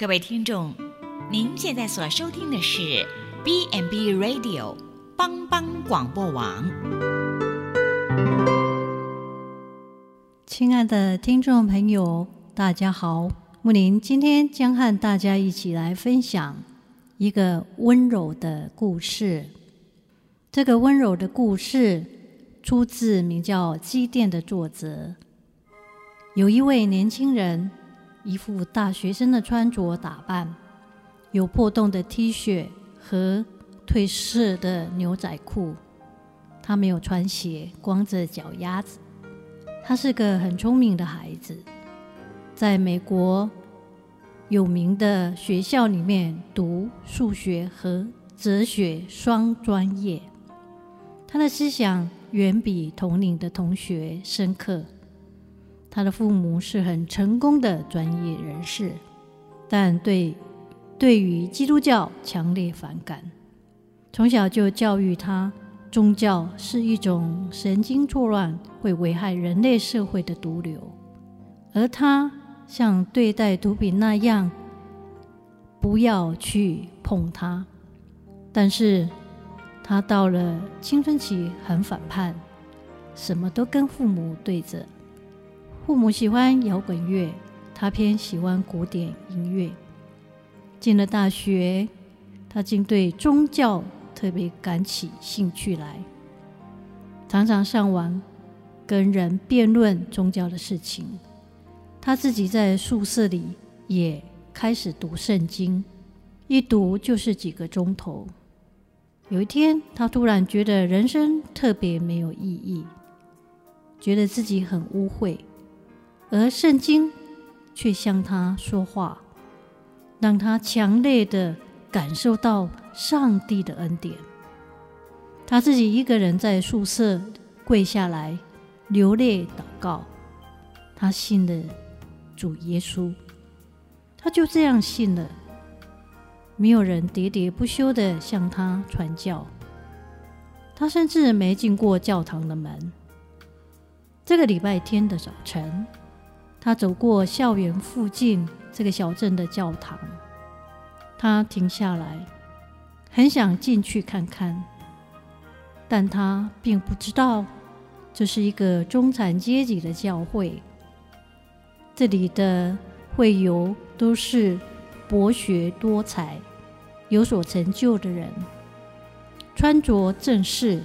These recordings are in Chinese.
各位听众，您现在所收听的是 B&B Radio 帮帮广播网。亲爱的听众朋友，大家好，木林今天将和大家一起来分享一个温柔的故事。这个温柔的故事出自名叫《积电》的作者。有一位年轻人。一副大学生的穿着打扮，有破洞的 T 恤和褪色的牛仔裤。他没有穿鞋，光着脚丫子。他是个很聪明的孩子，在美国有名的学校里面读数学和哲学双专业。他的思想远比同龄的同学深刻。他的父母是很成功的专业人士，但对对于基督教强烈反感。从小就教育他，宗教是一种神经错乱、会危害人类社会的毒瘤，而他像对待毒品那样，不要去碰它。但是，他到了青春期很反叛，什么都跟父母对着。父母喜欢摇滚乐，他偏喜欢古典音乐。进了大学，他竟对宗教特别感起兴趣来，常常上网跟人辩论宗教的事情。他自己在宿舍里也开始读圣经，一读就是几个钟头。有一天，他突然觉得人生特别没有意义，觉得自己很污秽。而圣经却向他说话，让他强烈的感受到上帝的恩典。他自己一个人在宿舍跪下来流泪祷告，他信了主耶稣，他就这样信了。没有人喋喋不休的向他传教，他甚至没进过教堂的门。这个礼拜天的早晨。他走过校园附近这个小镇的教堂，他停下来，很想进去看看，但他并不知道这是一个中产阶级的教会。这里的会友都是博学多才、有所成就的人，穿着正式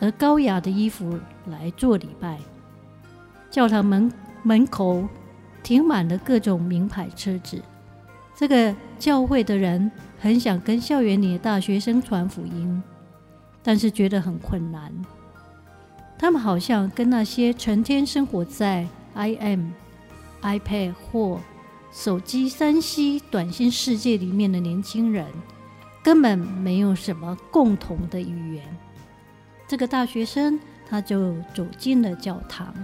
而高雅的衣服来做礼拜。教堂门。门口停满了各种名牌车子。这个教会的人很想跟校园里的大学生传福音，但是觉得很困难。他们好像跟那些成天生活在 IM、iPad 或手机、三 C 短信世界里面的年轻人，根本没有什么共同的语言。这个大学生他就走进了教堂。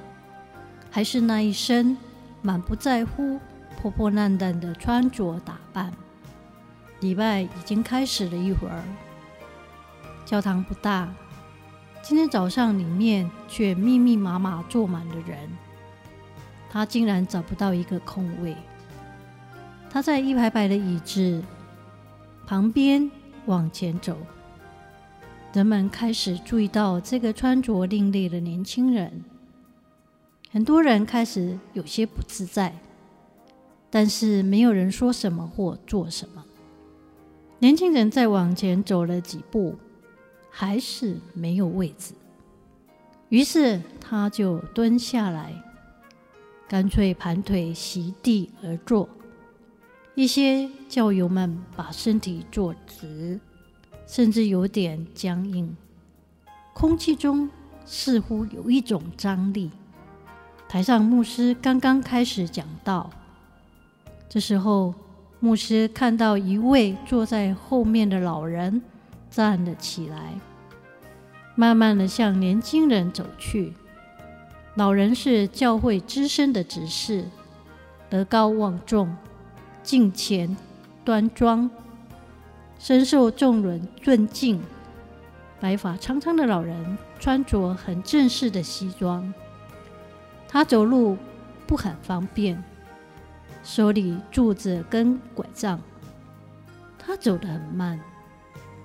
还是那一身满不在乎、破破烂烂的穿着打扮。礼拜已经开始了一会儿，教堂不大，今天早上里面却密密麻麻坐满了人。他竟然找不到一个空位。他在一排排的椅子旁边往前走，人们开始注意到这个穿着另类的年轻人。很多人开始有些不自在，但是没有人说什么或做什么。年轻人再往前走了几步，还是没有位置。于是他就蹲下来，干脆盘腿席地而坐。一些教友们把身体坐直，甚至有点僵硬，空气中似乎有一种张力。台上牧师刚刚开始讲道，这时候牧师看到一位坐在后面的老人站了起来，慢慢的向年轻人走去。老人是教会资深的执事，德高望重，敬虔端庄，深受众人尊敬。白发苍苍的老人穿着很正式的西装。他走路不很方便，手里拄着根拐杖，他走得很慢。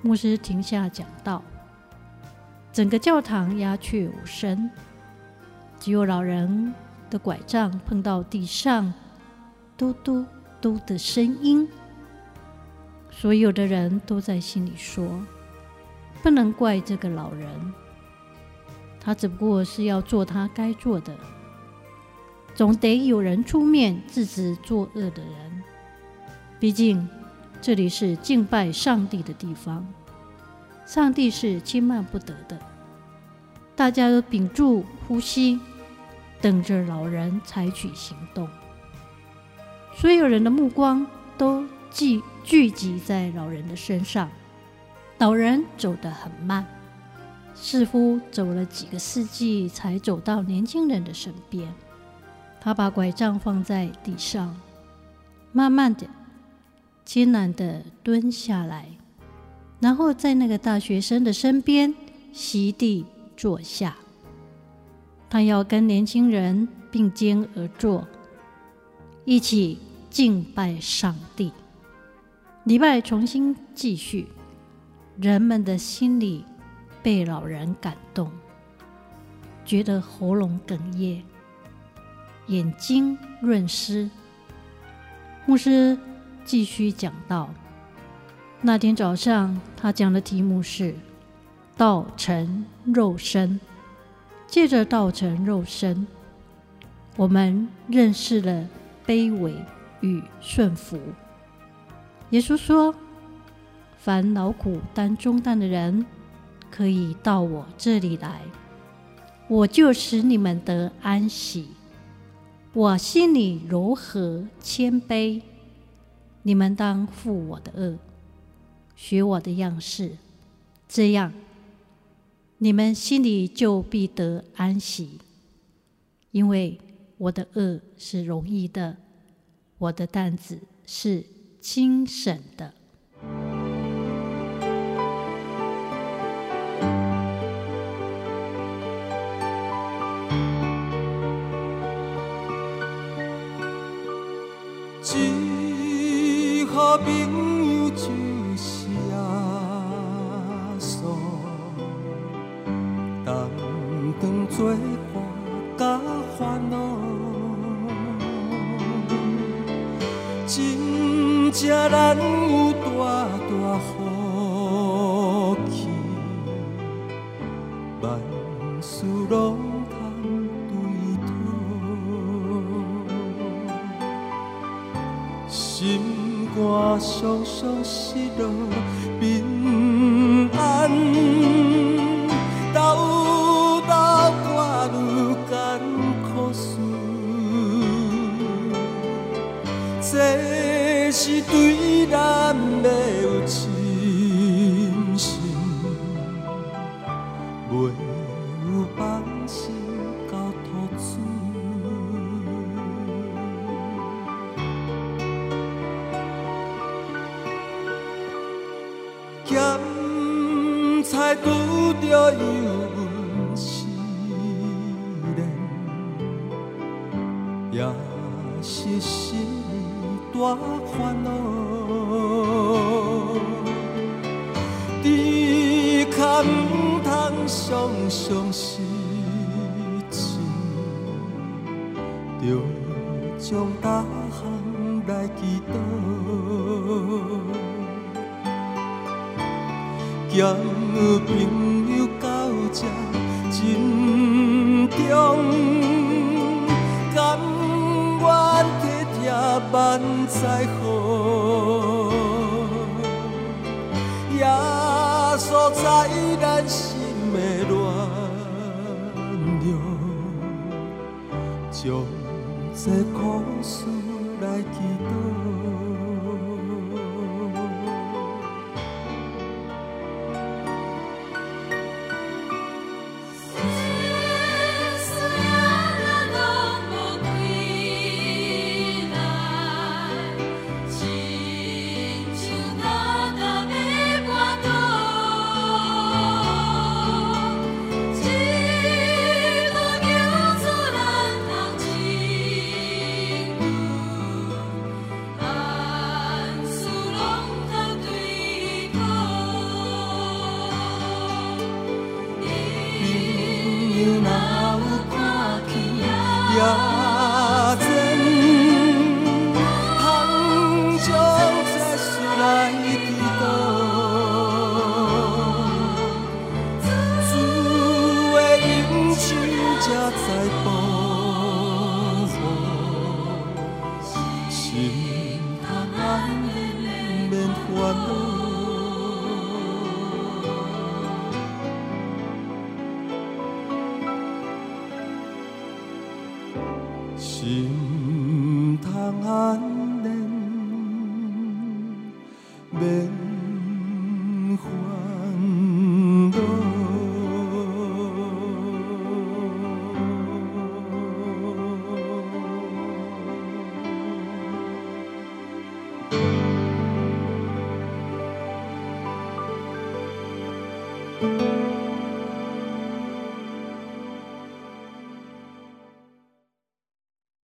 牧师停下讲道，整个教堂鸦雀无声，只有老人的拐杖碰到地上，嘟嘟嘟的声音。所有的人都在心里说：“不能怪这个老人，他只不过是要做他该做的。总得有人出面制止作恶的人。毕竟这里是敬拜上帝的地方，上帝是轻慢不得的。”大家都屏住呼吸，等着老人采取行动。所有人的目光都聚聚集在老人的身上，老人走得很慢，似乎走了几个世纪才走到年轻人的身边。他把拐杖放在地上，慢慢的、艰难的蹲下来，然后在那个大学生的身边席地坐下。他要跟年轻人并肩而坐，一起敬拜上帝。礼拜重新继续，人们的心里被老人感动，觉得喉咙哽咽，眼睛润湿。牧师继续讲道。那天早上，他讲的题目是“道成肉身”。借着道成肉身，我们认识了卑微与顺服。耶稣说：“凡劳苦担重担的人，可以到我这里来，我就使你们得安息。我心里柔和谦卑，你们当负我的恶，学我的样式，这样你们心里就必得安息。因为我的恶是容易的，我的担子是。”轻省的，朋友就是耶稣，担当作伴甲烦恼。这咱有大大常常失咸菜拄着油温试炼，也是心。大烦恼，只可唔通常常失志，着将大项来祈祷，朋友到这真重。万载好，耶稣在咱心的暖流，将这苦事来祈祷。God.